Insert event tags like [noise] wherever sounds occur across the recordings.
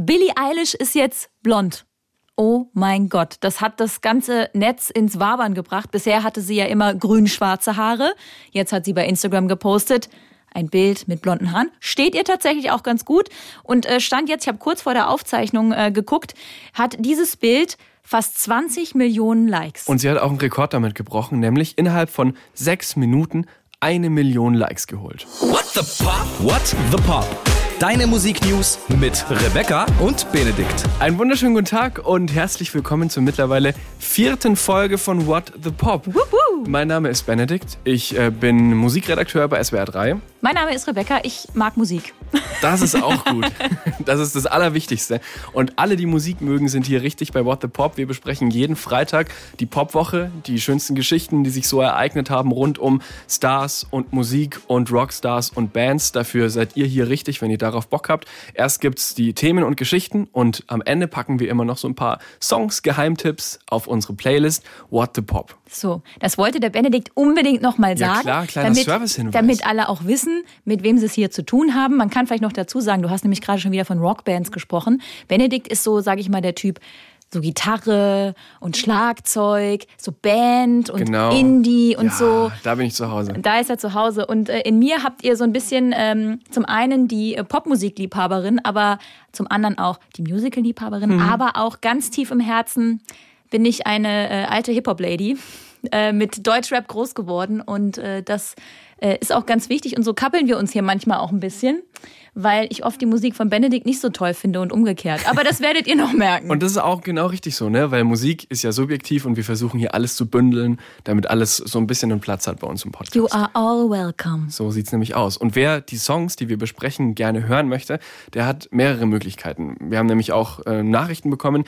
Billie Eilish ist jetzt blond. Oh mein Gott, das hat das ganze Netz ins Wabern gebracht. Bisher hatte sie ja immer grün-schwarze Haare. Jetzt hat sie bei Instagram gepostet, ein Bild mit blonden Haaren. Steht ihr tatsächlich auch ganz gut. Und äh, stand jetzt, ich habe kurz vor der Aufzeichnung äh, geguckt, hat dieses Bild fast 20 Millionen Likes. Und sie hat auch einen Rekord damit gebrochen, nämlich innerhalb von sechs Minuten eine Million Likes geholt. What the Pop? What the Pop? Deine Musiknews mit Rebecca und Benedikt. Einen wunderschönen guten Tag und herzlich willkommen zur mittlerweile vierten Folge von What the Pop. Wuhu. Mein Name ist Benedikt. Ich äh, bin Musikredakteur bei SWR 3. Mein Name ist Rebecca, ich mag Musik. Das ist auch gut. [laughs] Das ist das Allerwichtigste. Und alle, die Musik mögen, sind hier richtig bei What the Pop. Wir besprechen jeden Freitag die Popwoche, die schönsten Geschichten, die sich so ereignet haben rund um Stars und Musik und Rockstars und Bands. Dafür seid ihr hier richtig, wenn ihr darauf Bock habt. Erst gibt's die Themen und Geschichten und am Ende packen wir immer noch so ein paar Songs, Geheimtipps auf unsere Playlist What the Pop. So, das wollte der Benedikt unbedingt nochmal Ja, sagen. klar, kleiner damit, Servicehinweis. damit alle auch wissen, mit wem sie es hier zu tun haben. Man kann vielleicht noch dazu sagen, du hast nämlich gerade schon wieder von Rockbands gesprochen. Benedikt ist so, sage ich mal, der Typ, so Gitarre und Schlagzeug, so Band und Genau. Indie und ja, so. Da bin ich zu Hause. Da ist er zu Hause. Und äh, in mir habt ihr so ein bisschen ähm, zum einen die äh, Popmusikliebhaberin, aber zum anderen auch die Musical-Liebhaberin, Mhm. aber auch ganz tief im Herzen bin ich eine äh, alte Hip-Hop-Lady äh, mit Deutschrap groß geworden. Und äh, das äh, ist auch ganz wichtig. Und so kappeln wir uns hier manchmal auch ein bisschen, weil ich oft die Musik von Benedikt nicht so toll finde und umgekehrt. Aber das werdet ihr noch merken. Und das ist auch genau richtig so, ne? Weil Musik ist ja subjektiv und wir versuchen hier alles zu bündeln, damit alles so ein bisschen einen Platz hat bei uns im Podcast. you are all welcome. So sieht's nämlich aus. Und wer die Songs, die wir besprechen, gerne hören möchte, der hat mehrere Möglichkeiten. Wir haben nämlich auch äh, Nachrichten bekommen,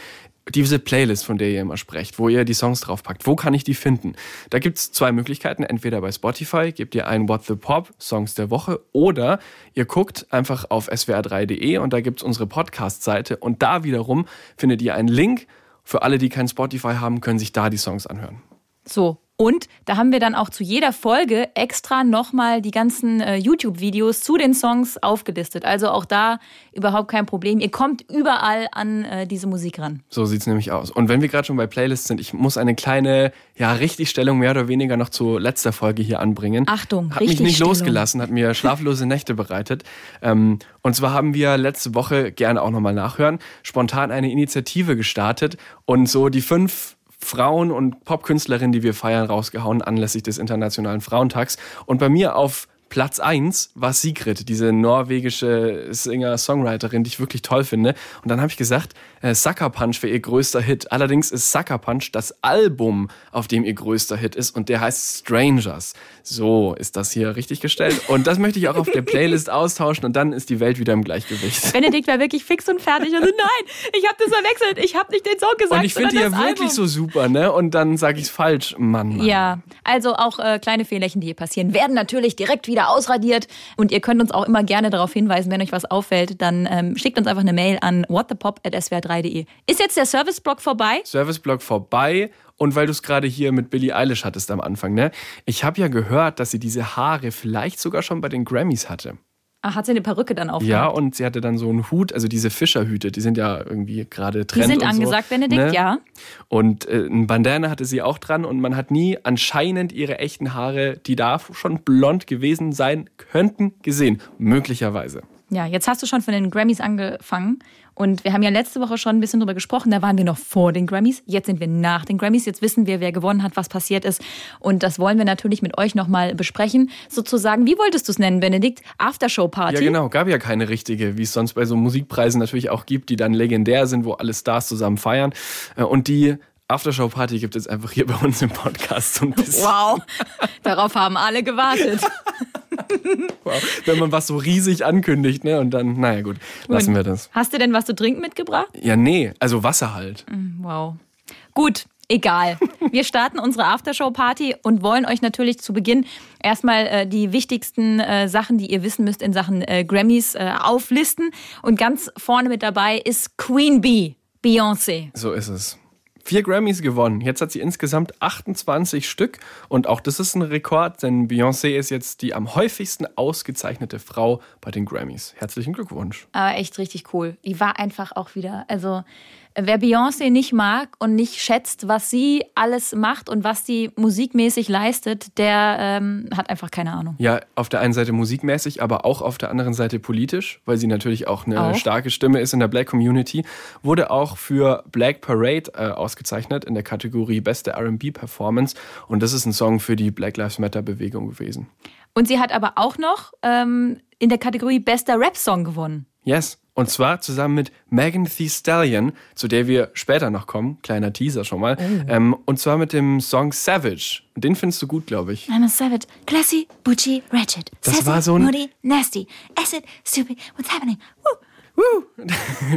diese Playlist, von der ihr immer sprecht, wo ihr die Songs draufpackt. Wo kann ich die finden? Da gibt's zwei Möglichkeiten. Entweder bei Spotify gebt ihr ein What the Pop, Songs der Woche, oder ihr guckt einfach auf swr3.de und da gibt's unsere Podcast-Seite und da wiederum findet ihr einen Link. Für alle, die kein Spotify haben, können sich da die Songs anhören. So. Und da haben wir dann auch zu jeder Folge extra nochmal die ganzen äh, YouTube-Videos zu den Songs aufgelistet. Also auch da überhaupt kein Problem. Ihr kommt überall an äh, diese Musik ran. So sieht's nämlich aus. Und wenn wir gerade schon bei Playlists sind, ich muss eine kleine, ja, Richtigstellung mehr oder weniger noch zu letzter Folge hier anbringen. Achtung, Hat mich nicht losgelassen, hat mir schlaflose Nächte bereitet. Ähm, und zwar haben wir letzte Woche, gerne auch nochmal nachhören, spontan eine Initiative gestartet und so die fünf Frauen und Popkünstlerinnen, die wir feiern, rausgehauen anlässlich des Internationalen Frauentags. Und bei mir auf Platz eins war Sigrid, diese norwegische Singer-Songwriterin, die ich wirklich toll finde. Und dann habe ich gesagt, äh, Sucker Punch wäre ihr größter Hit. Allerdings ist Sucker Punch das Album, auf dem ihr größter Hit ist und der heißt Strangers. So ist das hier richtig gestellt. Und das möchte ich auch auf der Playlist [laughs] austauschen und dann ist die Welt wieder im Gleichgewicht. Benedikt war wirklich fix und fertig. Also nein, ich habe das verwechselt. Ich habe nicht den Song gesagt. Und ich finde die ja das wirklich Album. so super, ne? Und dann sage ich es falsch. Mann, Mann. Ja, also auch äh, kleine Fehlerchen, die hier passieren, werden natürlich direkt wieder ausradiert. Und ihr könnt uns auch immer gerne darauf hinweisen, wenn euch was auffällt, dann ähm, schickt uns einfach eine Mail an whatthepop.swr3.de. Ist jetzt der Serviceblock vorbei? Serviceblock vorbei. Und weil du es gerade hier mit Billie Eilish hattest am Anfang, ne? Ich habe ja gehört, dass sie diese Haare vielleicht sogar schon bei den Grammys hatte. Ach, hat sie eine Perücke dann auf? Ja, und sie hatte dann so einen Hut, also diese Fischerhüte, die sind ja irgendwie gerade Die Trend sind und angesagt, so, Benedikt, ne? ja. Und äh, ein Bandana hatte sie auch dran und man hat nie anscheinend ihre echten Haare, die da schon blond gewesen sein könnten, gesehen. Möglicherweise. Ja, jetzt hast du schon von den Grammys angefangen. Und wir haben ja letzte Woche schon ein bisschen drüber gesprochen. Da waren wir noch vor den Grammys. Jetzt sind wir nach den Grammys. Jetzt wissen wir, wer gewonnen hat, was passiert ist. Und das wollen wir natürlich mit euch nochmal besprechen. Sozusagen, wie wolltest du es nennen, Benedikt? Aftershow-Party? Ja, genau. Gab ja keine richtige, wie es sonst bei so Musikpreisen natürlich auch gibt, die dann legendär sind, wo alle Stars zusammen feiern. Äh, Und die Aftershow-Party gibt es einfach hier bei uns im Podcast so ein bisschen. Wow, darauf haben alle gewartet. [laughs] [laughs] Wow. Wenn man was so riesig ankündigt, ne? Und dann, naja gut, lassen wir das. Hast du denn was zu trinken mitgebracht? Ja, nee, also Wasser halt. Wow. Gut, egal. [laughs] Wir starten unsere Aftershow-Party und wollen euch natürlich zu Beginn erstmal äh, die wichtigsten äh, Sachen, die ihr wissen müsst in Sachen äh, Grammys, äh, auflisten. Und ganz vorne mit dabei ist Queen Bee, Beyoncé. So ist es. Vier Grammys gewonnen. Jetzt hat sie insgesamt 28 Stück. Und auch das ist ein Rekord, denn Beyoncé ist jetzt die am häufigsten ausgezeichnete Frau bei den Grammys. Herzlichen Glückwunsch. Aber echt richtig cool. Die war einfach auch wieder, also wer Beyoncé nicht mag und nicht schätzt, was sie alles macht und was sie musikmäßig leistet, der ähm, hat einfach keine Ahnung. Ja, auf der einen Seite musikmäßig, aber auch auf der anderen Seite politisch, weil sie natürlich auch eine Auch. starke Stimme ist in der Black Community. Wurde auch für Black Parade äh, ausgezeichnet in der Kategorie Beste RB Performance. Und das ist ein Song für die Black Lives Matter Bewegung gewesen. Und sie hat aber auch noch ähm, in der Kategorie Bester Rap-Song gewonnen. Yes. Und zwar zusammen mit Megan Thee Stallion, zu der wir später noch kommen. Kleiner Teaser schon mal. Ähm, und zwar mit dem Song Savage. Den findest du gut, glaube ich. I'm a savage, classy, butchy, ratchet. Das sassy, war so ein- moody, nasty, acid, stupid, what's happening? Woo. [laughs]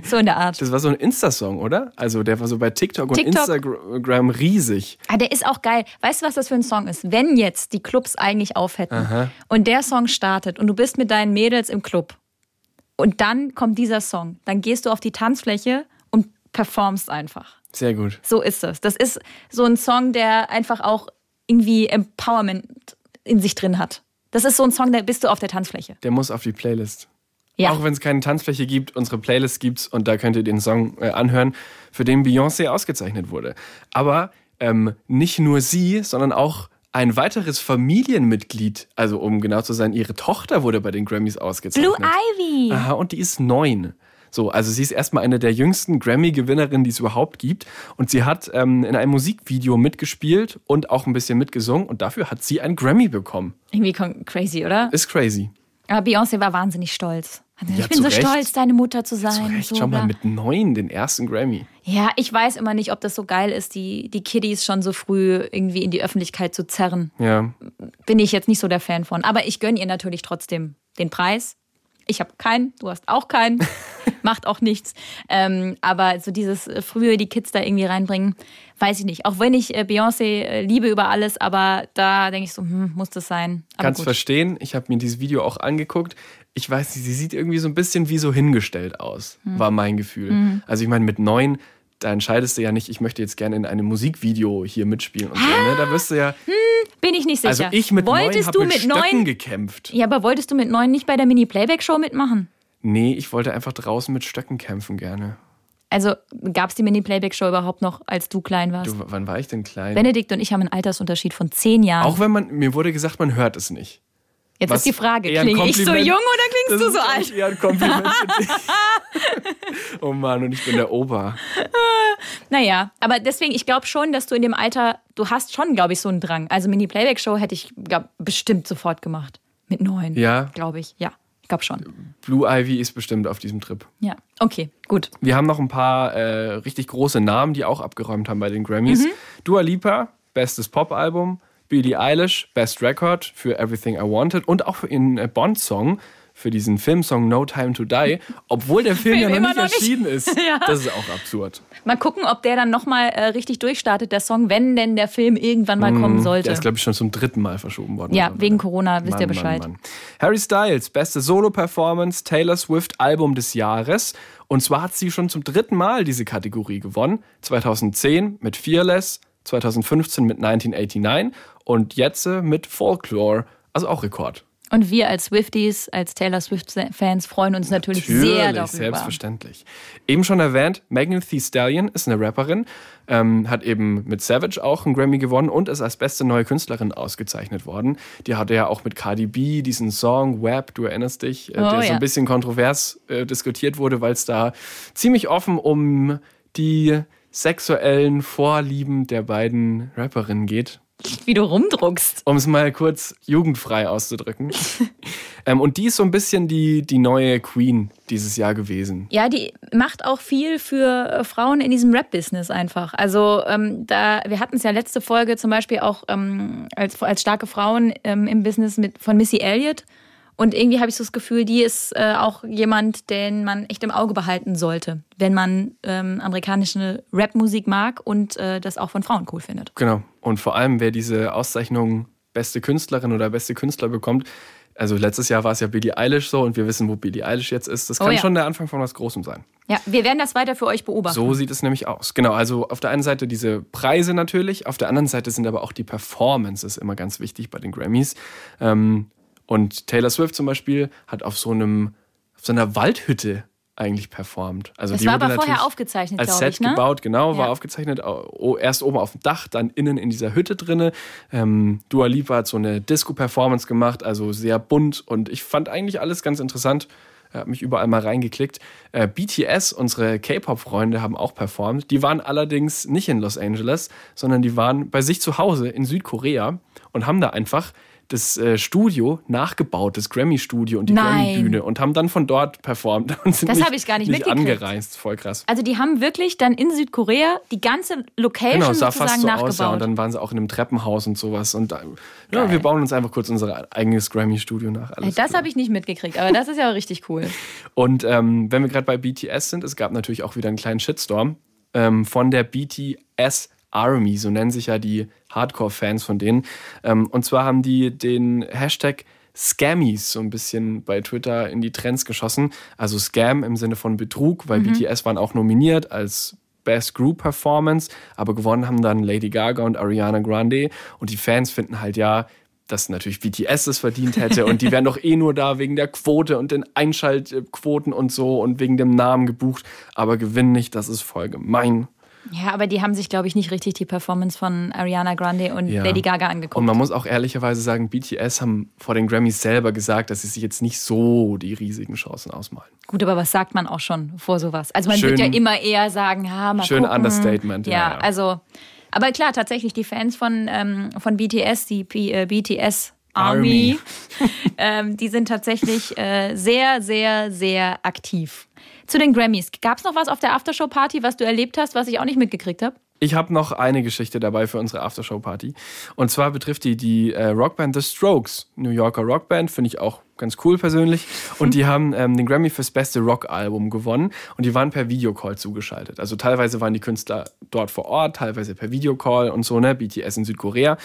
so in der Art. Das war so ein Insta-Song, oder? Also der war so bei TikTok und TikTok. Instagram riesig. Ah, der ist auch geil. Weißt du, was das für ein Song ist? Wenn jetzt die Clubs eigentlich auf hätten und der Song startet und du bist mit deinen Mädels im Club und dann kommt dieser Song, dann gehst du auf die Tanzfläche und performst einfach. Sehr gut. So ist das. Das ist so ein Song, der einfach auch irgendwie Empowerment in sich drin hat. Das ist so ein Song, da bist du auf der Tanzfläche. Der muss auf die Playlist. Ja. Auch wenn es keine Tanzfläche gibt, unsere Playlist gibt's und da könnt ihr den Song äh, anhören, für den Beyoncé ausgezeichnet wurde. Aber ähm, nicht nur sie, sondern auch ein weiteres Familienmitglied, also um genau zu sein, ihre Tochter wurde bei den Grammys ausgezeichnet. Blue Ivy. Aha, und die ist neun. So, also sie ist erstmal eine der jüngsten Grammy-Gewinnerinnen, die es überhaupt gibt. Und sie hat ähm, in einem Musikvideo mitgespielt und auch ein bisschen mitgesungen. Und dafür hat sie einen Grammy bekommen. Irgendwie crazy, oder? Ist crazy. Aber Beyoncé war wahnsinnig stolz. Gesagt, Ja, ich bin so Recht. stolz, deine Mutter zu sein. Zu Recht, so, schau mal, bla. mit neun den ersten Grammy. Ja, ich weiß immer nicht, ob das so geil ist, die, die Kiddies schon so früh irgendwie in die Öffentlichkeit zu zerren. Ja, Bin ich jetzt nicht so der Fan von. Aber ich gönne ihr natürlich trotzdem den Preis. Ich habe keinen, du hast auch keinen. [laughs] Macht auch nichts. Ähm, aber so dieses frühe die Kids da irgendwie reinbringen, weiß ich nicht. Auch wenn ich äh, Beyoncé äh, liebe über alles, aber da denke ich so, hm, muss das sein. Aber kannst gut. verstehen. Ich habe mir dieses Video auch angeguckt. Ich weiß nicht, sie sieht irgendwie so ein bisschen wie so hingestellt aus, Hm. war mein Gefühl. Also ich meine, mit neun, da entscheidest du ja nicht, ich möchte jetzt gerne in einem Musikvideo hier mitspielen und so. Ne? Da wirst du ja, Bin ich nicht sicher. also ich mit neun wolltest habe du mit, mit Stöcken neun? gekämpft. Ja, aber wolltest du mit neun nicht bei der Mini-Playback-Show mitmachen? Nee, ich wollte einfach draußen mit Stöcken kämpfen gerne. Also gab es die Mini-Playback-Show überhaupt noch, als du klein warst? Du, wann war ich denn klein? Benedikt und ich haben einen Altersunterschied von zehn Jahren. auch wenn man, mir wurde gesagt, man hört es nicht. Jetzt was ist die Frage, klinge ich so jung oder klingst du Das so ist alt? eher ein Kompliment für dich. [laughs] oh Mann, und ich bin der Opa. Naja, aber deswegen, ich glaube schon, dass du in dem Alter, du hast schon, glaube ich, so einen Drang. Also Mini-Playback-Show hätte ich glaub, bestimmt sofort gemacht. Mit neun. Ja. Glaube ich. Ja, ich glaube schon. Blue Ivy ist bestimmt auf diesem Trip. Ja, okay, gut. Wir haben noch ein paar äh, richtig große Namen, die auch abgeräumt haben bei den Grammys. Dua Lipa, bestes Pop-Album. Billie Eilish, Best Record für Everything I Wanted und auch für ihren äh, Bond-Song, für diesen Filmsong No Time to Die, obwohl der Film, Film ja noch nicht noch nicht. erschienen ist. [laughs] Ja. Das ist auch absurd. Mal gucken, ob der dann nochmal äh, richtig durchstartet, der Song, wenn denn der Film irgendwann mal kommen sollte. Der ist, glaube ich, schon zum dritten Mal verschoben worden. Ja, wegen Corona, wisst ihr Bescheid. Mann, Mann. Harry Styles, beste Solo-Performance, Taylor Swift Album des Jahres. Und zwar hat sie schon zum dritten Mal diese Kategorie gewonnen. 2010 mit Fearless, 2015 mit 1989 und jetzt äh, mit Folklore. Also auch Rekord. Und wir als Swifties, als Taylor Swift-Fans freuen uns natürlich, sehr darüber. selbstverständlich. Eben schon erwähnt, Megan Thee Stallion ist eine Rapperin, ähm, hat eben mit Savage auch einen Grammy gewonnen und ist als beste neue Künstlerin ausgezeichnet worden. Die hatte ja auch mit Cardi B diesen Song Web, du erinnerst dich, äh, Oh, der so ja. ein bisschen kontrovers äh, diskutiert wurde, weil es da ziemlich offen um die sexuellen Vorlieben der beiden Rapperinnen geht Wie du rumdruckst. um es mal kurz jugendfrei auszudrücken. [laughs] ähm, und die ist so ein bisschen die, die neue Queen dieses Jahr gewesen. Ja, die macht auch viel für äh, Frauen in diesem Rap-Business einfach. Also ähm, da, wir hatten es ja letzte Folge zum Beispiel auch ähm, als, als starke Frauen ähm, im Business mit, von Missy Elliott. Und irgendwie habe ich so das Gefühl, die ist äh, auch jemand, den man echt im Auge behalten sollte, wenn man ähm, amerikanische Rap-Musik mag und äh, das auch von Frauen cool findet. Genau. Und vor allem, wer diese Auszeichnung beste Künstlerin oder beste Künstler bekommt, Also letztes Jahr war es ja Billie Eilish so und wir wissen, wo Billie Eilish jetzt ist. Das Oh kann ja. schon der Anfang von was Großem sein. Ja, wir werden das weiter für euch beobachten. So sieht es nämlich aus. Genau, also auf der einen Seite diese Preise natürlich, auf der anderen Seite sind aber auch die Performances immer ganz wichtig bei den Grammys. Ähm, und Taylor Swift zum Beispiel hat auf so einem, auf so einer Waldhütte eigentlich performt. Also Das die war aber vorher aufgezeichnet, als glaub Set ich, ne? gebaut, genau, war Ja. aufgezeichnet. Oh, erst oben auf dem Dach, dann innen in dieser Hütte drinne. Ähm, Dua Lipa hat so eine Disco-Performance gemacht, also sehr bunt und ich fand eigentlich alles ganz interessant. Er hat mich überall mal reingeklickt. Äh, BTS, unsere K-Pop-Freunde, haben auch performt. Die waren allerdings nicht in Los Angeles, sondern die waren bei sich zu Hause in Südkorea und haben da einfach das äh, Studio nachgebaut, das Grammy-Studio und die. Grammy-Bühne und haben dann von dort performt [laughs] und sind Das nicht, ich gar nicht nicht angereist. Voll krass. Also die haben wirklich dann in Südkorea die ganze Location Genau, sah sozusagen fast so nachgebaut. aus, ja. Und dann waren sie auch in einem Treppenhaus und sowas. Und äh, ja, wir bauen uns einfach kurz unser eigenes Grammy-Studio nach. Alles das habe ich nicht mitgekriegt, aber das ist ja richtig cool. [laughs] Und ähm, wenn wir gerade bei BTS sind, es gab natürlich auch wieder einen kleinen Shitstorm ähm, von der BTS Army, so nennen sich ja die Hardcore-Fans von denen. Ähm, und zwar haben die den Hashtag Scammies so ein bisschen bei Twitter in die Trends geschossen. Also Scam im Sinne von Betrug, weil BTS waren auch nominiert als Best Group Performance, aber gewonnen haben dann Lady Gaga und Ariana Grande. Und die Fans finden halt ja, dass natürlich BTS es verdient hätte und die wären doch eh nur da wegen der Quote und den Einschaltquoten und so und wegen dem Namen gebucht, aber gewinnen nicht, das ist voll gemein. Ja, aber die haben sich, glaube ich, nicht richtig die Performance von Ariana Grande und Ja. Lady Gaga angeguckt. Und man muss auch ehrlicherweise sagen, BTS haben vor den Grammys selber gesagt, dass sie sich jetzt nicht so die riesigen Chancen ausmalen. Gut, aber was sagt man auch schon vor sowas? Also man Schön- wird ja immer eher sagen, ja, mal Schön gucken. Understatement, ja, Ja, also, aber klar, tatsächlich die Fans von, ähm, von BTS, die P äh, BTS Army, [laughs] ähm, die sind tatsächlich äh, sehr, sehr, sehr aktiv. Zu den Grammys. Gab es noch was auf der Aftershow-Party, was du erlebt hast, was ich auch nicht mitgekriegt habe? Ich habe noch eine Geschichte dabei für unsere Aftershow-Party. Und zwar betrifft die die äh, Rockband The Strokes, New Yorker Rockband, finde ich auch ganz cool persönlich. Und die [laughs] haben ähm, den Grammy fürs beste Rock-Album gewonnen und die waren per Videocall zugeschaltet. Also teilweise waren die Künstler dort vor Ort, teilweise per Videocall und so, ne? BTS in Südkorea.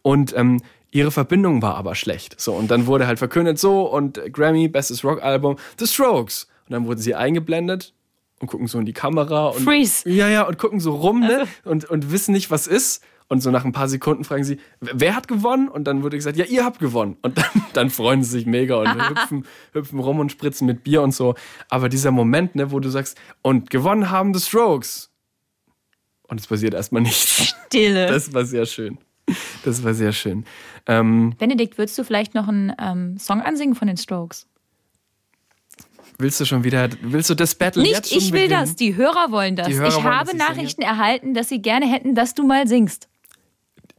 Und ähm, ihre Verbindung war aber schlecht. So, und dann wurde halt verkündet so und Grammy, bestes Rock-Album, The Strokes. Und dann wurden sie eingeblendet und gucken so in die Kamera und Freeze. ja, ja, und gucken so rum ne? und, und wissen nicht, was ist. Und so nach ein paar Sekunden fragen sie, wer hat gewonnen? Und dann wurde gesagt, ja, ihr habt gewonnen. Und dann, [laughs] dann freuen sie sich mega und [laughs] hüpfen, hüpfen rum und spritzen mit Bier und so. Aber dieser Moment, ne, wo du sagst, und gewonnen haben The Strokes. Und es passiert erstmal nichts. Stille. [laughs] Das war sehr schön. Das war sehr schön. Ähm, Benedikt, würdest du vielleicht noch einen ähm, Song ansingen von den Strokes? Willst du schon wieder, willst du das Battle Nicht jetzt schon ich will beginnen? das, die Hörer wollen das. Hörer ich wollen, habe ich singe. Nachrichten erhalten, dass sie gerne hätten, dass du mal singst.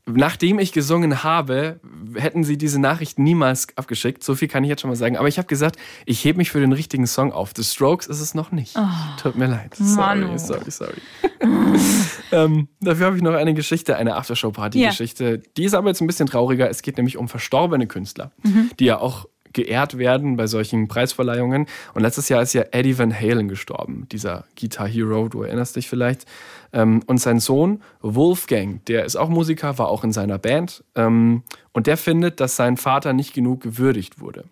Nachdem ich gesungen habe, hätten sie diese Nachricht niemals abgeschickt. So viel kann ich jetzt schon mal sagen. Aber ich habe gesagt, ich hebe mich für den richtigen Song auf. The Strokes ist es noch nicht. Tut mir leid. Sorry, Manu. sorry, sorry. [laughs] ähm, dafür habe ich noch eine Geschichte, eine Aftershow-Party-Geschichte. Die ist aber jetzt ein bisschen trauriger. Es geht nämlich um verstorbene Künstler, die ja auch geehrt werden bei solchen Preisverleihungen. Und letztes Jahr ist ja Eddie Van Halen gestorben, dieser Guitar Hero, du erinnerst dich vielleicht. Ähm, und sein Sohn Wolfgang, der ist auch Musiker, war auch in seiner Band. Ähm, und der findet, dass sein Vater nicht genug gewürdigt wurde.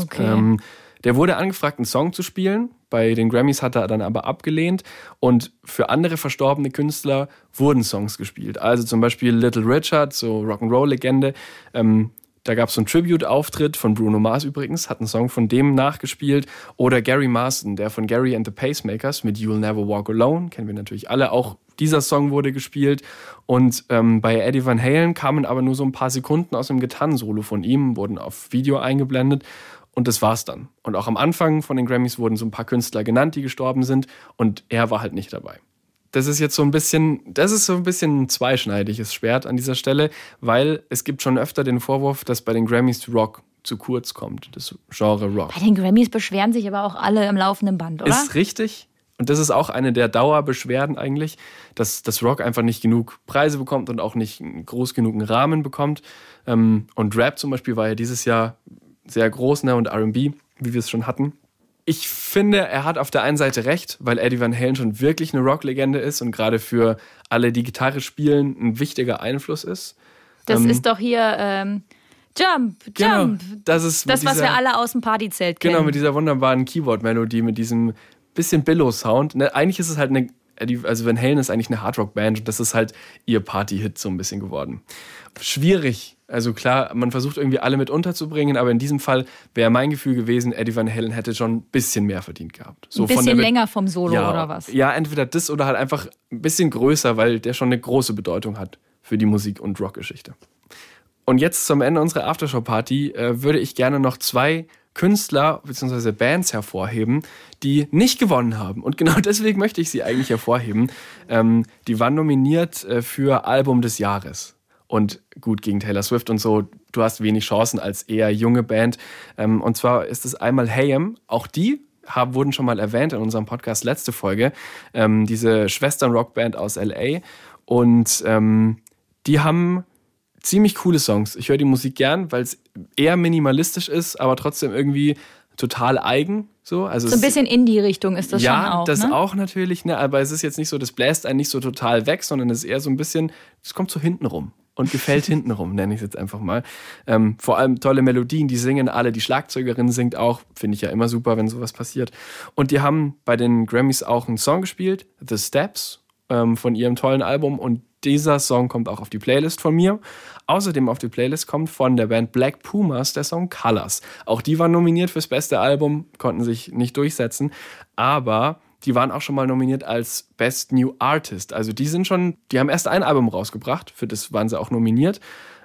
Okay. Ähm, der wurde angefragt, einen Song zu spielen. Bei den Grammys hat er dann aber abgelehnt. Und für andere verstorbene Künstler wurden Songs gespielt. Also zum Beispiel Little Richard, so Rock'n'Roll-Legende. Ähm, da gab es so einen Tribute-Auftritt von Bruno Mars übrigens, hat einen Song von dem nachgespielt. Oder Gary Marston, der von Gary and the Pacemakers mit You'll Never Walk Alone, kennen wir natürlich alle. Auch dieser Song wurde gespielt. Und ähm, bei Eddie Van Halen kamen aber nur so ein paar Sekunden aus dem Gitarrensolo von ihm, wurden auf Video eingeblendet. Und das war's dann. Und auch am Anfang von den Grammys wurden so ein paar Künstler genannt, die gestorben sind. Und er war halt nicht dabei. Das ist jetzt so ein bisschen, das ist so ein bisschen ein zweischneidiges Schwert an dieser Stelle, weil es gibt schon öfter den Vorwurf, dass bei den Grammys Rock zu kurz kommt, das Genre Rock. Bei den Grammys beschweren sich aber auch alle im laufenden Band, oder? Ist richtig. Und das ist auch eine der Dauerbeschwerden eigentlich, dass das Rock einfach nicht genug Preise bekommt und auch nicht einen groß genugen Rahmen bekommt. Ähm, Und Rap zum Beispiel war ja dieses Jahr sehr groß, ne? Und RB, wie wir es schon hatten. Ich finde, er hat auf der einen Seite recht, weil Eddie Van Halen schon wirklich eine Rocklegende ist und gerade für alle, die Gitarre spielen, ein wichtiger Einfluss ist. das ähm, ist doch hier ähm, Jump, Genau, Jump. das ist Das, was dieser- wir alle aus dem Partyzelt kennen. Genau, mit dieser wunderbaren Keyboard-Melodie, mit diesem bisschen Billow-Sound. Ne, eigentlich ist es halt eine, also Van Halen ist eigentlich eine Hardrock-Band und das ist halt ihr Party-Hit so ein bisschen geworden. Schwierig. Also klar, man versucht irgendwie alle mit unterzubringen, aber in diesem Fall wäre mein Gefühl gewesen, Eddie Van Halen hätte schon ein bisschen mehr verdient gehabt. So Ein bisschen länger vom Solo ja, oder was? Ja, entweder das oder halt einfach ein bisschen größer, weil der schon eine große Bedeutung hat für die Musik- und Rockgeschichte. Und jetzt zum Ende unserer Aftershow-Party äh, würde ich gerne noch zwei Künstler bzw. Bands hervorheben, die nicht gewonnen haben. Und genau [laughs] deswegen möchte ich sie eigentlich hervorheben. Ähm, die waren nominiert äh, für Album des Jahres. Und gut, gegen Taylor Swift und so, du hast wenig Chancen als eher junge Band. Ähm, und zwar ist es einmal Hayem. Auch die haben, wurden schon mal erwähnt in unserem Podcast letzte Folge. Ähm, diese Schwestern-Rockband aus LA. Und ähm, die haben ziemlich coole Songs. Ich höre die Musik gern, weil es eher minimalistisch ist, aber trotzdem irgendwie total eigen. So, also So ein bisschen in die Richtung ist das ja, schon auch. das ne? auch natürlich, ne? aber es ist jetzt nicht so, das bläst einen nicht so total weg, sondern es ist eher so ein bisschen, es kommt so hinten rum und gefällt hinten rum, nenne ich es jetzt einfach mal. Ähm, vor allem tolle Melodien, die singen alle, die Schlagzeugerin singt auch, finde ich ja immer super, wenn sowas passiert. Und die haben bei den Grammys auch einen Song gespielt, The Steps, ähm, von ihrem tollen Album und dieser Song kommt auch auf die Playlist von mir. Außerdem auf die Playlist kommt von der Band Black Pumas der Song Colors. Auch die waren nominiert fürs beste Album, konnten sich nicht durchsetzen, aber die waren auch schon mal nominiert als Best New Artist. Also die sind schon, die haben erst ein Album rausgebracht, für das waren sie auch nominiert.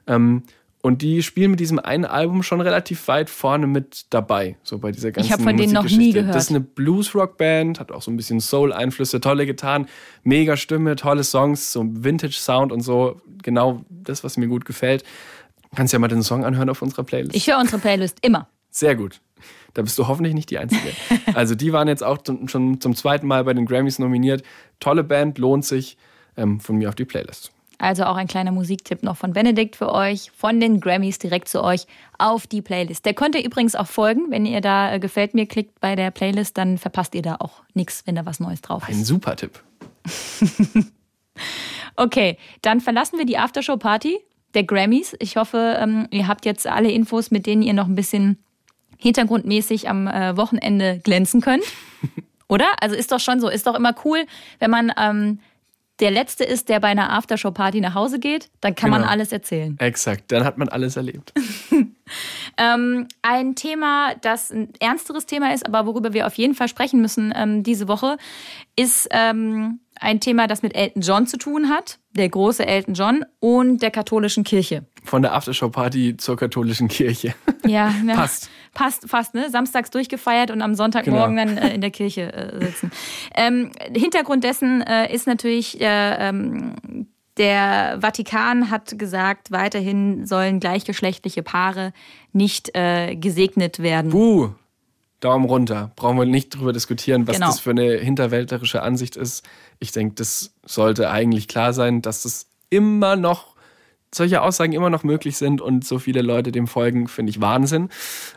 Ähm, und die spielen mit diesem einen Album schon relativ weit vorne mit dabei, so bei dieser ganzen hab von denen noch nie gehört. Das ist eine Blues-Rock-Band, hat auch so ein bisschen Soul-Einflüsse, tolle Gitarren, mega Stimme, tolle Songs, so Vintage-Sound und so. Genau das, was mir gut gefällt. Kannst ja mal den Song anhören auf unserer Playlist. Ich höre unsere Playlist immer. Sehr gut. Da bist du hoffentlich nicht die Einzige. Also die waren jetzt auch zum, schon zum zweiten Mal bei den Grammys nominiert. Tolle Band, lohnt sich. Ähm, von mir auf die Playlist. Also auch ein kleiner Musiktipp noch von Benedikt für euch, von den Grammys direkt zu euch auf die Playlist. Der könnt ihr übrigens auch folgen. Wenn ihr da äh, gefällt mir klickt bei der Playlist, dann verpasst ihr da auch nichts, wenn da was Neues drauf Ein ist. super Tipp. [laughs] Okay, dann verlassen wir die Aftershow-Party der Grammys. Ich hoffe, ähm, ihr habt jetzt alle Infos, mit denen ihr noch ein bisschen hintergrundmäßig am äh, Wochenende glänzen könnt. [laughs] Oder? Also ist doch schon so, ist doch immer cool, wenn man ähm, der Letzte ist, der bei einer Aftershow-Party nach Hause geht, dann kann man Genau. alles erzählen. Exakt, dann hat man alles erlebt. [laughs] Ähm, ein Thema, das ein ernsteres Thema ist, aber worüber wir auf jeden Fall sprechen müssen ähm, diese Woche, ist ähm, ein Thema, das mit Elton John zu tun hat, der große Elton John und der katholischen Kirche. Von der Aftershow-Party zur katholischen Kirche. [laughs] Ja, ja. Passt. Passt, fast, ne? Samstags durchgefeiert und am Sonntagmorgen Genau. dann äh, in der Kirche äh, sitzen. Ähm, Hintergrund dessen äh, ist natürlich, äh, ähm, der Vatikan hat gesagt, weiterhin sollen gleichgeschlechtliche Paare nicht äh, gesegnet werden. Buh, Daumen runter. Brauchen wir nicht drüber diskutieren, was Genau. das für eine hinterwäldlerische Ansicht ist. Ich denke, das sollte eigentlich klar sein, dass das immer noch, solche Aussagen immer noch möglich sind und so viele Leute dem folgen, finde ich Wahnsinn.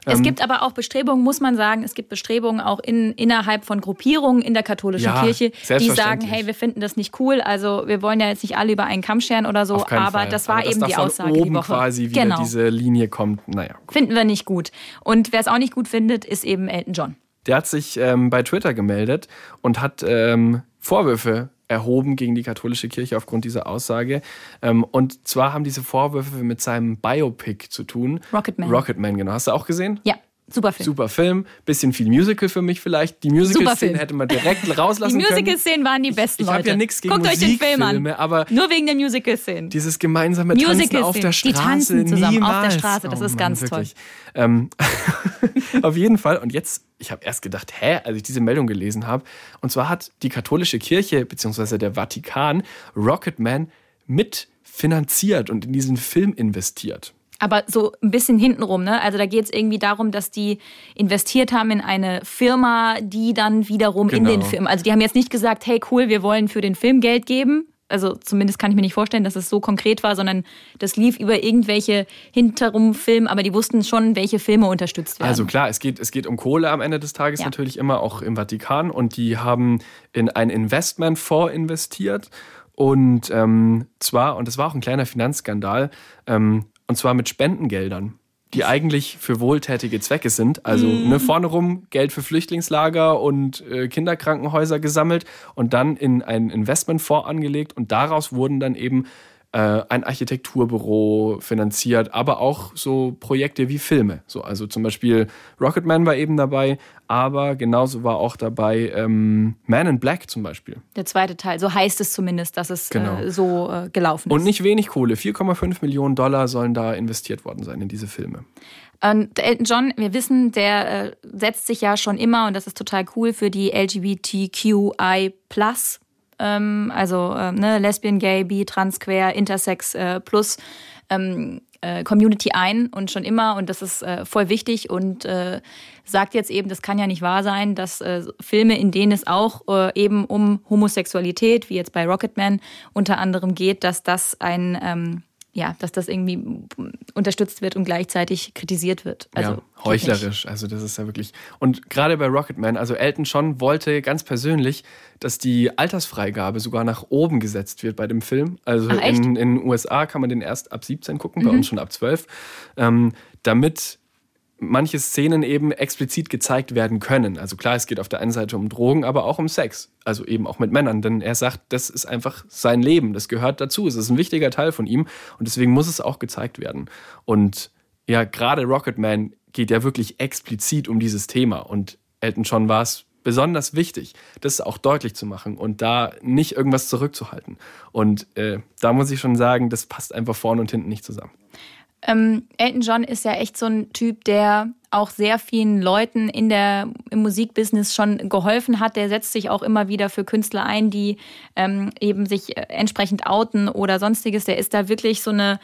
Es Ähm, gibt aber auch Bestrebungen, muss man sagen, es gibt Bestrebungen auch in, innerhalb von Gruppierungen in der katholischen Ja, Kirche, die sagen, hey, wir finden das nicht cool, also wir wollen ja jetzt nicht alle über einen Kamm scheren oder so, aber Fall. das war Aber eben die Aussage oben die Woche. quasi wieder genau. diese Linie kommt. Naja, gut. Finden wir nicht gut. Und wer es auch nicht gut findet, ist eben Elton John. Der hat sich ähm, bei Twitter gemeldet und hat ähm, Vorwürfe erhoben gegen die katholische Kirche aufgrund dieser Aussage. Ähm, und zwar haben diese Vorwürfe mit seinem Biopic zu tun. Rocketman. Rocketman, genau. Hast du auch gesehen? Ja, super Film. Super Film, bisschen viel Musical für mich vielleicht. Die Musical-Szene Film. hätte man direkt [laughs] Die rauslassen können. Musical-Szenen waren die besten ich hab Leute. ja nichts gegen Guckt euch den Film an. Musikfilme, aber- Nur wegen der Musical-Szenen. Dieses gemeinsame Tanzen Musical-Szenen. auf der Die Straße. tanzen zusammen auf der niemals. Straße, das ist ganz toll. Ähm, [laughs] auf jeden Fall. Und jetzt, ich habe erst gedacht, hä, als ich diese Meldung gelesen habe. Und zwar hat die katholische Kirche beziehungsweise der Vatikan Rocketman mitfinanziert und in diesen Film investiert. Aber so ein bisschen hintenrum, ne? Also da geht es irgendwie darum, dass die investiert haben in eine Firma, die dann wiederum in Genau. den Film. Also die haben jetzt nicht gesagt, hey cool, wir wollen für den Film Geld geben. Also zumindest kann ich mir nicht vorstellen, dass es so konkret war, sondern das lief über irgendwelche hinterrum Filme, aber die wussten schon, welche Filme unterstützt werden. Also klar, es geht, es geht um Kohle am Ende des Tages Ja. natürlich immer, auch im Vatikan. Und die haben in einen Investmentfonds investiert. Und ähm, zwar, und das war auch ein kleiner Finanzskandal, ähm, und zwar mit Spendengeldern. die eigentlich für wohltätige Zwecke sind. Also Mhm. ne, vorne rum Geld für Flüchtlingslager und äh, Kinderkrankenhäuser gesammelt und dann in einen Investmentfonds angelegt und daraus wurden dann eben ein Architekturbüro finanziert, aber auch so Projekte wie Filme. So, also zum Beispiel Rocketman war eben dabei, aber genauso war auch dabei ähm, Man in Black zum Beispiel. Der zweite Teil, so heißt es zumindest, dass es Genau. äh, so äh, gelaufen ist. Und nicht wenig Kohle, 4,5 Millionen Dollar sollen da investiert worden sein in diese Filme. Und Elton John, wir wissen, der äh, setzt sich ja schon immer, und das ist total cool, für die LGBTQI ähm, also ähm, ne, Lesbian, Gay, Bi, Trans, Queer, Intersex äh, plus ähm, äh, Community ein und schon immer. Und das ist äh, voll wichtig. Und äh, sagt jetzt eben, das kann ja nicht wahr sein, dass äh, Filme, in denen es auch äh, eben um Homosexualität, wie jetzt bei Rocketman unter anderem geht, dass das ein ähm, ja, dass das irgendwie unterstützt wird und gleichzeitig kritisiert wird. Also ja, heuchlerisch. Also das ist ja wirklich. Und gerade bei Rocketman, also Elton John wollte ganz persönlich, dass die Altersfreigabe sogar nach oben gesetzt wird bei dem Film. Also Ach? Mhm. in, in den USA kann man den erst ab 17 gucken, bei uns schon ab 12. Ähm, damit manche Szenen eben explizit gezeigt werden können. Also klar, es geht auf der einen Seite um Drogen, aber auch um Sex. Also eben auch mit Männern. Denn er sagt, das ist einfach sein Leben. Das gehört dazu. Es ist ein wichtiger Teil von ihm. Und deswegen muss es auch gezeigt werden. Und ja, gerade Rocketman geht ja wirklich explizit um dieses Thema. Und Elton John war es besonders wichtig, das auch deutlich zu machen und da nicht irgendwas zurückzuhalten. Und äh, da muss ich schon sagen, das passt einfach vorne und hinten nicht zusammen. Ähm, Elton John ist ja echt so ein Typ, der auch sehr vielen Leuten in der, im Musikbusiness schon geholfen hat. Der setzt sich auch immer wieder für Künstler ein, die ähm, eben sich äh, entsprechend outen oder sonstiges. Der ist da wirklich so eine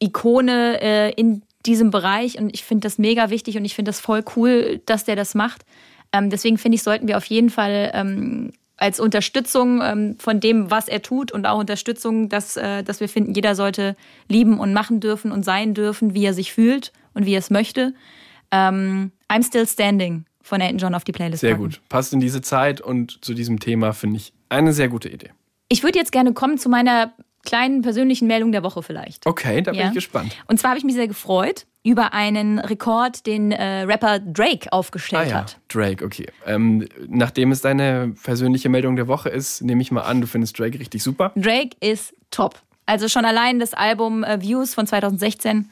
Ikone äh, in diesem Bereich und ich finde das mega wichtig und ich finde das voll cool, dass der das macht. Ähm, deswegen finde ich, sollten wir auf jeden Fall ähm, als Unterstützung ähm, von dem, was er tut und auch Unterstützung, dass, äh, dass wir finden, jeder sollte lieben und machen dürfen und sein dürfen, wie er sich fühlt und wie er es möchte. Ähm, I'm Still Standing von Elton John auf die Playlist. Sehr packen. gut. Passt in diese Zeit und zu diesem Thema finde ich eine sehr gute Idee. Ich würde jetzt gerne kommen zu meiner kleinen persönlichen Meldung der Woche vielleicht. Okay, da bin Ja. ich gespannt. Und zwar habe ich mich sehr gefreut über einen Rekord, den äh, Rapper Drake Ah aufgestellt ja, hat. Drake, okay. Ähm, nachdem es deine persönliche Meldung der Woche ist, nehme ich mal an, du findest Drake richtig super. Drake ist top. Also schon allein das Album äh, Views von 2016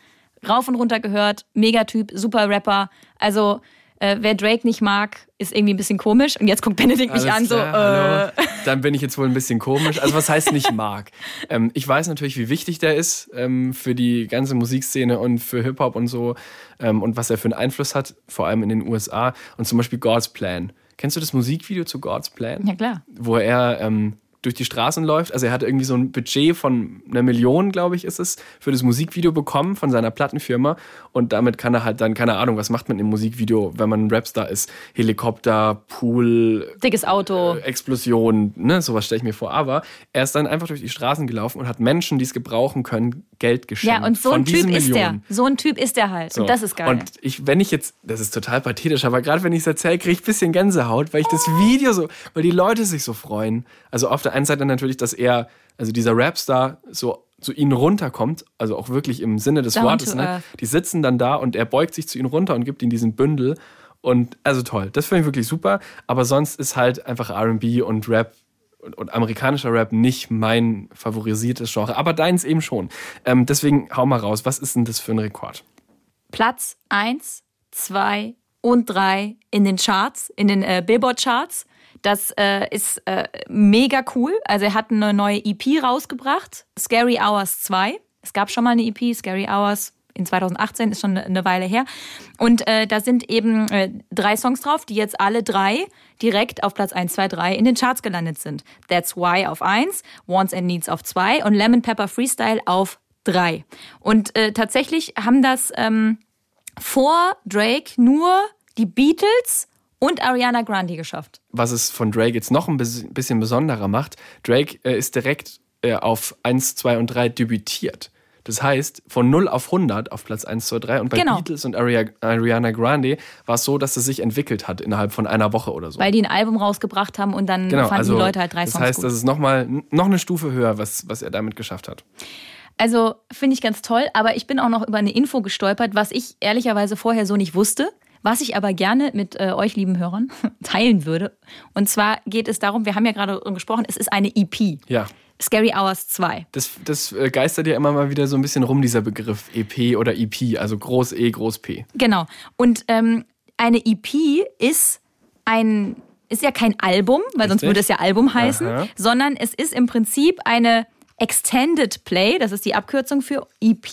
rauf und runter gehört, Megatyp, super Rapper. Also äh, wer Drake nicht mag, ist irgendwie ein bisschen komisch. Und jetzt guckt Benedikt mich Alles an, klar, so, äh. Dann bin ich jetzt wohl ein bisschen komisch. Also was heißt nicht mag? [laughs] ähm, ich weiß natürlich, wie wichtig der ist ähm, für die ganze Musikszene und für Hip-Hop und so ähm, und was er für einen Einfluss hat, vor allem in den USA. Und zum Beispiel God's Plan. Kennst du das Musikvideo zu God's Plan? ja klar. wo er ähm, durch die Straßen läuft. Also er hat irgendwie so ein Budget von einer Million, glaube ich, ist es, für das Musikvideo bekommen von seiner Plattenfirma. Und damit kann er halt dann, keine Ahnung, was macht man im Musikvideo, wenn man ein Rapstar ist? Helikopter, Pool, Dickes Auto. äh, Explosion, ne, sowas stelle ich mir vor. Aber er ist dann einfach durch die Straßen gelaufen und hat Menschen, die es gebrauchen können, Geld geschenkt. Ja, und so ein Typ ist der. Millionen. So ein Typ ist der halt. So. Und das ist geil. Und ich, wenn ich jetzt, das ist total pathetisch, aber gerade wenn ich es erzähle, kriege ich ein bisschen Gänsehaut, weil ich das Video so, weil die Leute sich so freuen. Also auf der einen Seite natürlich, dass er, also dieser Rapstar so zu ihnen runterkommt, also auch wirklich im Sinne des Down Wortes, ne? Die sitzen dann da und er beugt sich zu ihnen runter und gibt ihnen diesen Bündel. Und also toll, das finde ich wirklich super. Aber sonst ist halt einfach RB und Rap und, und amerikanischer Rap nicht mein favorisiertes Genre. Aber deins eben schon. Ähm, deswegen hau mal raus, was ist denn das für ein Rekord? Platz 1, 2 und 3 in den Charts, in den äh, Billboard-Charts. Das äh, ist äh, mega cool. Also er hat eine neue EP rausgebracht, Scary Hours 2. Es gab schon mal eine EP, Scary Hours in 2018, ist schon eine- Weile her. Und äh, da sind eben äh, drei Songs drauf, die jetzt alle drei direkt auf Platz 1, 2, 3 in den Charts gelandet sind. That's Why auf 1, Wants and Needs auf 2 und Lemon Pepper Freestyle auf 3. Und äh, tatsächlich haben das ähm, vor Drake nur die Beatles und Ariana Grande geschafft. was es von Drake jetzt noch ein bis- bisschen besonderer macht, Drake äh, ist direkt äh, auf 1, 2 und 3 debütiert. Das heißt, von 0 auf 100 auf Platz 1, 2, 3 und bei Genau. Beatles und Aria Ariana Grande war es so, dass es sich entwickelt hat innerhalb von einer Woche oder so. Weil die ein Album rausgebracht haben und dann genau, fanden also die Leute halt drei das Songs heißt, gut. das ist nochmal noch eine Stufe höher, was, was er damit geschafft hat. Also finde ich ganz toll, aber ich bin auch noch über eine Info gestolpert, was ich ehrlicherweise vorher so nicht wusste, was ich aber gerne mit äh, euch lieben Hörern [laughs] teilen würde. Und zwar geht es darum, wir haben ja gerade gesprochen, es ist eine EP. Ja. Scary Hours 2. Das, das äh, geistert ja immer mal wieder so ein bisschen rum, dieser Begriff EP oder EP, also Groß E, Groß P. Genau. Und ähm, eine EP ist ein ist ja kein Album, weil sonst Richtig. würde es ja Album heißen, Aha. sondern es ist im Prinzip eine Extended Play, das ist die Abkürzung für EP.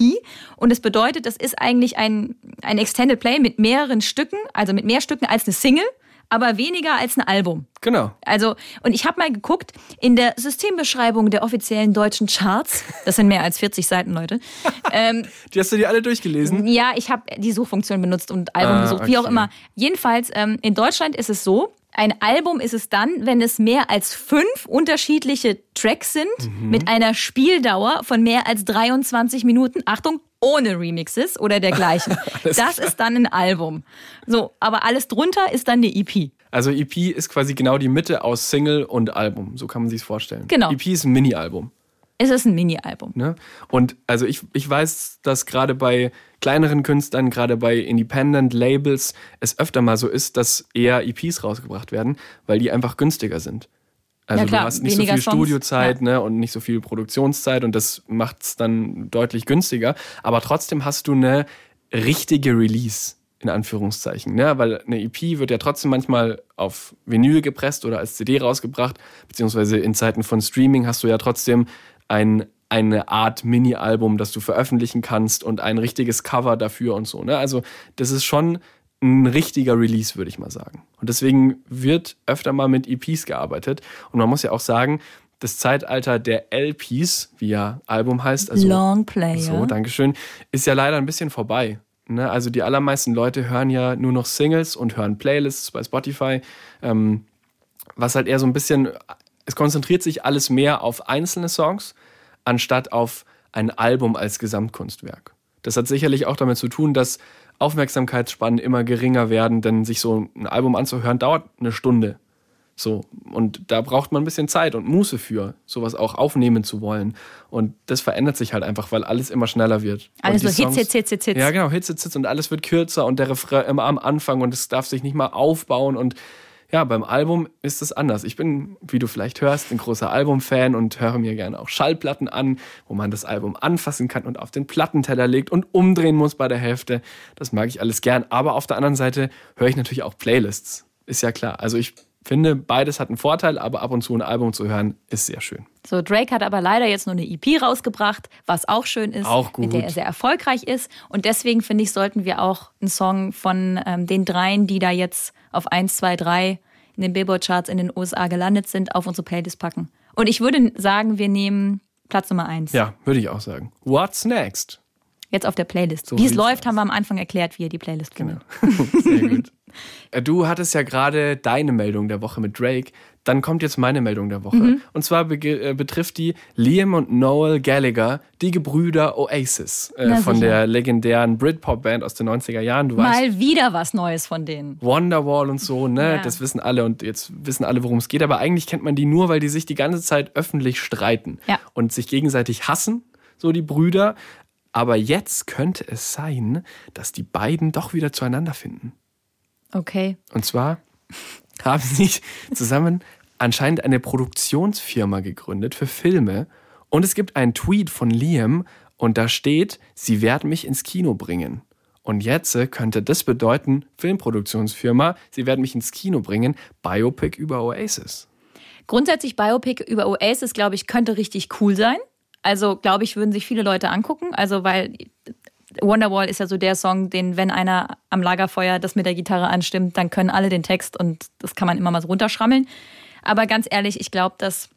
Und es bedeutet, das ist eigentlich ein, ein Extended Play mit mehreren Stücken, also mit mehr Stücken als eine Single, aber weniger als ein Album. Genau. Also, und ich habe mal geguckt, in der Systembeschreibung der offiziellen deutschen Charts, das sind mehr als 40 Seiten, Leute, [laughs] ähm, Die hast du dir alle durchgelesen? ja, ich habe die Suchfunktion benutzt und Album Ah, gesucht, wie auch okay. immer. Jedenfalls, ähm, in Deutschland ist es so, ein Album ist es dann, wenn es mehr als fünf unterschiedliche Tracks sind, Mhm. mit einer Spieldauer von mehr als 23 Minuten. Achtung, ohne Remixes oder dergleichen. [laughs] das ist dann ein Album. So, aber alles drunter ist dann eine EP. Also EP ist quasi genau die Mitte aus Single und Album. So kann man sich vorstellen. Genau. EP ist ein Mini-Album. Es ist ein Mini-Album. Ne? Und also ich, ich weiß, dass gerade bei kleineren Künstlern, gerade bei Independent Labels, es öfter mal so ist, dass eher EPs rausgebracht werden, weil die einfach günstiger sind. Also Ja, klar, du hast nicht so viel Songs, Studiozeit ja. ne, und nicht so viel Produktionszeit und das macht es dann deutlich günstiger. Aber trotzdem hast du eine richtige Release, in Anführungszeichen. Ne? Weil eine EP wird ja trotzdem manchmal auf Vinyl gepresst oder als CD rausgebracht, beziehungsweise in Zeiten von Streaming hast du ja trotzdem ein, eine Art Mini-Album, das du veröffentlichen kannst und ein richtiges Cover dafür und so. Ne? Also das ist schon ein richtiger Release, würde ich mal sagen. Und deswegen wird öfter mal mit EPs gearbeitet. Und man muss ja auch sagen, das Zeitalter der LPs, wie ja Album heißt, also Long Player. so, Dankeschön, ist ja leider ein bisschen vorbei. Ne? Also die allermeisten Leute hören ja nur noch Singles und hören Playlists bei Spotify, ähm, was halt eher so ein bisschen, es konzentriert sich alles mehr auf einzelne Songs, anstatt auf ein Album als Gesamtkunstwerk. Das hat sicherlich auch damit zu tun, dass Aufmerksamkeitsspannen immer geringer werden, denn sich so ein Album anzuhören dauert eine Stunde. So, und da braucht man ein bisschen Zeit und Muße für, sowas auch aufnehmen zu wollen. Und das verändert sich halt einfach, weil alles immer schneller wird. Alles so die Hits, Hits, Hits, Hits, Hits. Ja, genau, Hits, Hits, Hits und alles wird kürzer und der Refrain immer am Anfang und es darf sich nicht mal aufbauen. Und ja, beim Album ist es anders. Ich bin, wie du vielleicht hörst, ein großer Albumfan und höre mir gerne auch Schallplatten an, wo man das Album anfassen kann und auf den Plattenteller legt und umdrehen muss bei der Hälfte. Das mag ich alles gern. Aber auf der anderen Seite höre ich natürlich auch Playlists. Ist ja klar. Also ich finde, beides hat einen Vorteil, aber ab und zu ein Album zu hören, ist sehr schön. So, Drake hat aber leider jetzt nur eine EP rausgebracht, was auch schön ist, Auch mit der er sehr erfolgreich ist. Und deswegen finde ich, sollten wir auch einen Song von ähm, den dreien, die da jetzt auf 1, 2, 3 in den Billboard-Charts in den USA gelandet sind, auf unsere Playlist packen. Und ich würde sagen, wir nehmen Platz Nummer 1. Ja, würde ich auch sagen. What's next? Jetzt auf der Playlist. So wie es läuft, aus. haben wir am Anfang erklärt, wie ihr die Playlist findet. [laughs] Sehr gut. Äh, Du hattest ja gerade deine Meldung der Woche mit Drake. Dann kommt jetzt meine Meldung der Woche. Mhm. Und zwar bege- äh, betrifft die Liam und Noel Gallagher, die Gebrüder Oasis äh, Na von sicher. der legendären Britpop-Band aus den 90er Jahren. Du weißt, Mal wieder was Neues von denen. Wonderwall und so, ne? Ja. Das wissen alle und jetzt wissen alle, worum es geht. Aber eigentlich kennt man die nur, weil die sich die ganze Zeit öffentlich streiten Ja. und sich gegenseitig hassen, so die Brüder. Aber jetzt könnte es sein, dass die beiden doch wieder zueinander finden. Okay. Und zwar [laughs] haben sie zusammen anscheinend eine Produktionsfirma gegründet für Filme. Und es gibt einen Tweet von Liam und da steht, sie werden mich ins Kino bringen. Und jetzt äh, könnte das bedeuten, Filmproduktionsfirma, sie werden mich ins Kino bringen, Biopic über Oasis. Grundsätzlich Biopic über Oasis, glaube ich, könnte richtig cool sein. Also, glaube ich, würden sich viele Leute angucken. Also, weil Wonderwall ist ja so der Song, den, wenn einer am Lagerfeuer das mit der Gitarre anstimmt, dann können alle den Text und das kann man immer mal so runterschrammeln. Aber ganz ehrlich, ich glaube, dass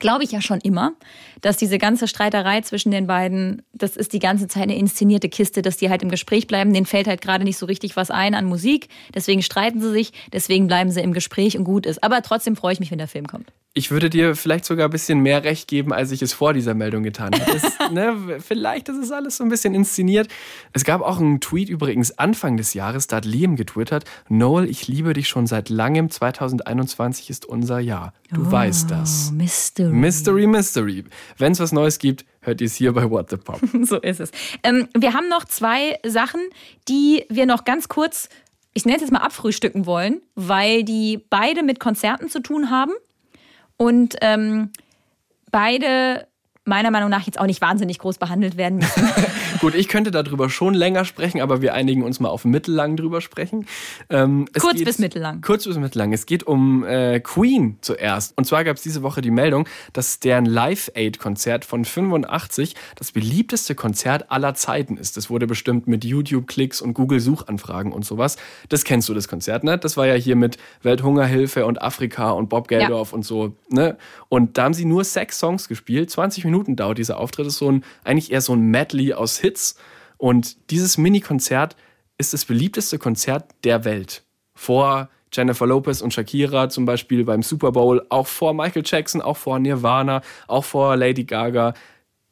glaube ich ja schon immer, dass diese ganze Streiterei zwischen den beiden, das ist die ganze Zeit eine inszenierte Kiste, dass die halt im Gespräch bleiben. Denen fällt halt gerade nicht so richtig was ein an Musik. Deswegen streiten sie sich, deswegen bleiben sie im Gespräch und gut ist. Aber trotzdem freue ich mich, wenn der Film kommt. Ich würde dir vielleicht sogar ein bisschen mehr Recht geben, als ich es vor dieser Meldung getan habe. Es, [laughs] ne, vielleicht ist es alles so ein bisschen inszeniert. Es gab auch einen Tweet übrigens Anfang des Jahres, da hat Liam getwittert, Noel, ich liebe dich schon seit langem, 2021 ist unser Jahr. Du weißt das. Oh, Mystery. Mystery, Mystery. Wenn es was Neues gibt, hört ihr es hier bei What the Pop. [laughs] so ist es. Ähm, wir haben noch zwei Sachen, die wir noch ganz kurz, ich nenne es jetzt mal abfrühstücken wollen, weil die beide mit Konzerten zu tun haben und ähm, beide meiner Meinung nach jetzt auch nicht wahnsinnig groß behandelt werden müssen. [laughs] Gut, ich könnte darüber schon länger sprechen, aber wir einigen uns mal auf mittellang drüber sprechen. Ähm, kurz geht, bis mittellang. Kurz bis mittellang. Es geht um äh, Queen zuerst. Und zwar gab es diese Woche die Meldung, dass deren Live-Aid-Konzert von 85 das beliebteste Konzert aller Zeiten ist. Das wurde bestimmt mit YouTube-Klicks und Google-Suchanfragen und sowas. Das kennst du, das Konzert, ne? Das war ja hier mit Welthungerhilfe und Afrika und Bob Geldorf ja. und so, ne? Und da haben sie nur sechs Songs gespielt, 20 Minuten Minuten dauert dieser Auftritt. Das ist so ein, eigentlich eher so ein Medley aus Hits. Und dieses Mini-Konzert ist das beliebteste Konzert der Welt. Vor Jennifer Lopez und Shakira zum Beispiel beim Super Bowl, auch vor Michael Jackson, auch vor Nirvana, auch vor Lady Gaga.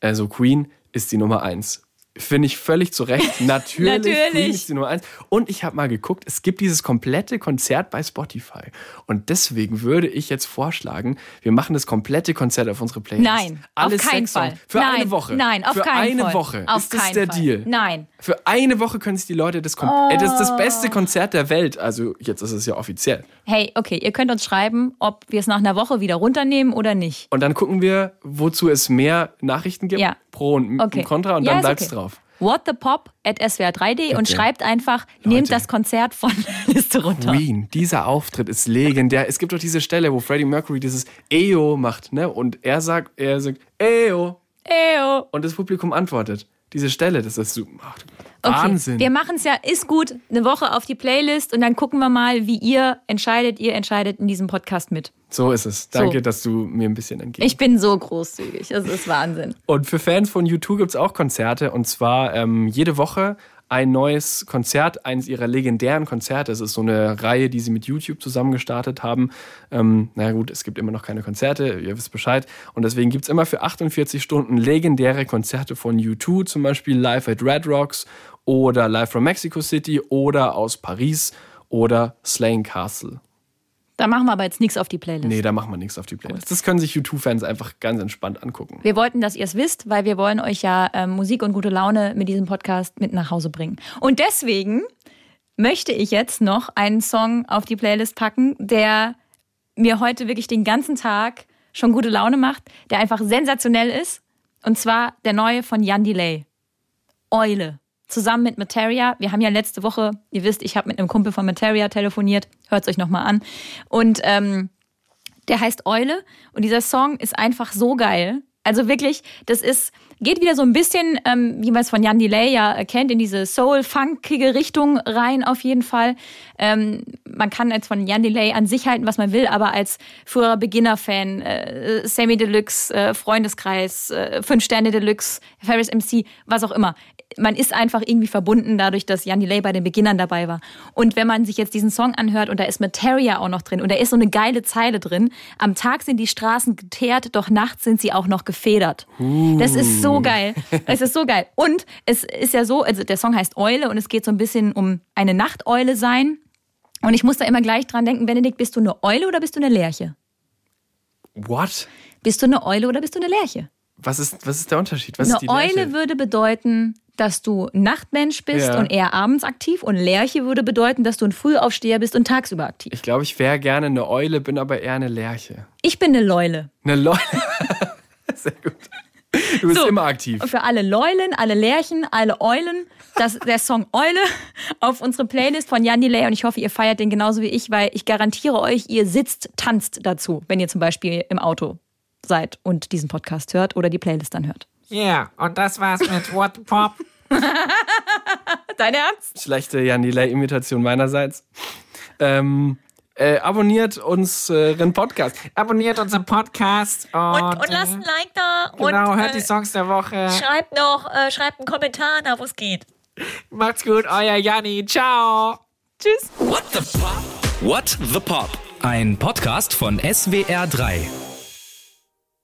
Also Queen ist die Nummer eins. Finde ich völlig zu Recht. [laughs] Natürlich, Natürlich. die Nummer eins. Und ich habe mal geguckt, es gibt dieses komplette Konzert bei Spotify. Und deswegen würde ich jetzt vorschlagen, wir machen das komplette Konzert auf unsere Playlist. Nein, Alle auf keinen Fall. Für nein, eine Woche. Nein, auf Für keinen eine Fall. Woche. Auf ist das der Fall. Deal? Nein. Für eine Woche können sich die Leute das oh. das ist das beste Konzert der Welt. Also jetzt ist es ja offiziell. Hey, okay, ihr könnt uns schreiben, ob wir es nach einer Woche wieder runternehmen oder nicht. Und dann gucken wir, wozu es mehr Nachrichten gibt. Ja. Pro und okay. Contra und ja, dann bleibt es okay. drauf whatthepop at swr3d und schreibt einfach, Leute. nehmt das Konzert von Liste runter. Queen, dieser Auftritt ist legendär. Es gibt doch diese Stelle, wo Freddie Mercury dieses EO macht, ne? Und er sagt, er sagt, EO. EO. Und das Publikum antwortet. Diese Stelle, das ist so, ach, Wahnsinn. Okay, wir machen es ja, ist gut, eine Woche auf die Playlist und dann gucken wir mal, wie ihr entscheidet. Ihr entscheidet in diesem Podcast mit. So ist es. Danke, so. dass du mir ein bisschen entgegst. Ich bin so großzügig. Das ist Wahnsinn. Und für Fans von U2 gibt es auch Konzerte und zwar ähm, jede Woche ein neues Konzert, eines ihrer legendären Konzerte. Es ist so eine Reihe, die sie mit YouTube zusammen gestartet haben. Ähm, na gut, es gibt immer noch keine Konzerte, ihr wisst Bescheid. Und deswegen gibt es immer für 48 Stunden legendäre Konzerte von U2, zum Beispiel Live at Red Rocks oder Live from Mexico City oder aus Paris oder Slane Castle. Da machen wir aber jetzt nichts auf die Playlist. Nee, da machen wir nichts auf die Playlist. Das können sich U2-Fans einfach ganz entspannt angucken. Wir wollten, dass ihr es wisst, weil wir wollen euch ja ähm, Musik und gute Laune mit diesem Podcast mit nach Hause bringen. Und deswegen möchte ich jetzt noch einen Song auf die Playlist packen, der mir heute wirklich den ganzen Tag schon gute Laune macht, der einfach sensationell ist. Und zwar der neue von Jan Delay. Eule zusammen mit Materia. Wir haben ja letzte Woche, ihr wisst, ich habe mit einem Kumpel von Materia telefoniert. Hört es euch nochmal an. Und ähm, der heißt Eule. Und dieser Song ist einfach so geil. Also wirklich, das ist, geht wieder so ein bisschen, ähm, wie man es von Jan Delay ja kennt, in diese soul-funkige Richtung rein auf jeden Fall. Ähm, man kann jetzt von Jan Delay an sich halten, was man will, aber als früherer Beginner-Fan, äh, Sammy Deluxe, äh, Freundeskreis, äh, Fünf Sterne Deluxe, Ferris MC, was auch immer man ist einfach irgendwie verbunden dadurch, dass Jan Delay bei den Beginnern dabei war. Und wenn man sich jetzt diesen Song anhört und da ist Materia auch noch drin und da ist so eine geile Zeile drin, am Tag sind die Straßen geteert, doch nachts sind sie auch noch gefedert. Uh. Das ist so geil. Es ist so geil. Und es ist ja so, also der Song heißt Eule und es geht so ein bisschen um eine Nachteule sein. Und ich muss da immer gleich dran denken, Benedikt, bist du eine Eule oder bist du eine Lerche? What? Bist du eine Eule oder bist du eine Lerche? Was ist, was ist der Unterschied? Was eine Eule würde bedeuten, dass du Nachtmensch bist ja. und eher abends aktiv und Lerche würde bedeuten, dass du ein Frühaufsteher bist und tagsüber aktiv. Ich glaube, ich wäre gerne eine Eule, bin aber eher eine Lerche. Ich bin eine Leule. Eine Leule? [laughs] Sehr gut. Du bist so, immer aktiv. Und für alle Leulen, alle Lerchen, alle Eulen, das, der Song Eule auf unsere Playlist von Jan Delay und ich hoffe, ihr feiert den genauso wie ich, weil ich garantiere euch, ihr sitzt, tanzt dazu, wenn ihr zum Beispiel im Auto seid und diesen Podcast hört oder die Playlist dann hört. Ja, yeah, und das war's mit [laughs] What the Pop. Dein Ernst? Schlechte Jan Delay-Imitation meinerseits. Ähm, äh, abonniert unseren Podcast. Abonniert unseren Podcast. Und, und, und lasst ein Like da. Genau, und, hört die Songs der Woche. Schreibt noch, äh, schreibt einen Kommentar da, wo es geht. Macht's gut, euer Janni. Ciao. Tschüss. What the Pop? What the Pop? Ein Podcast von SWR3.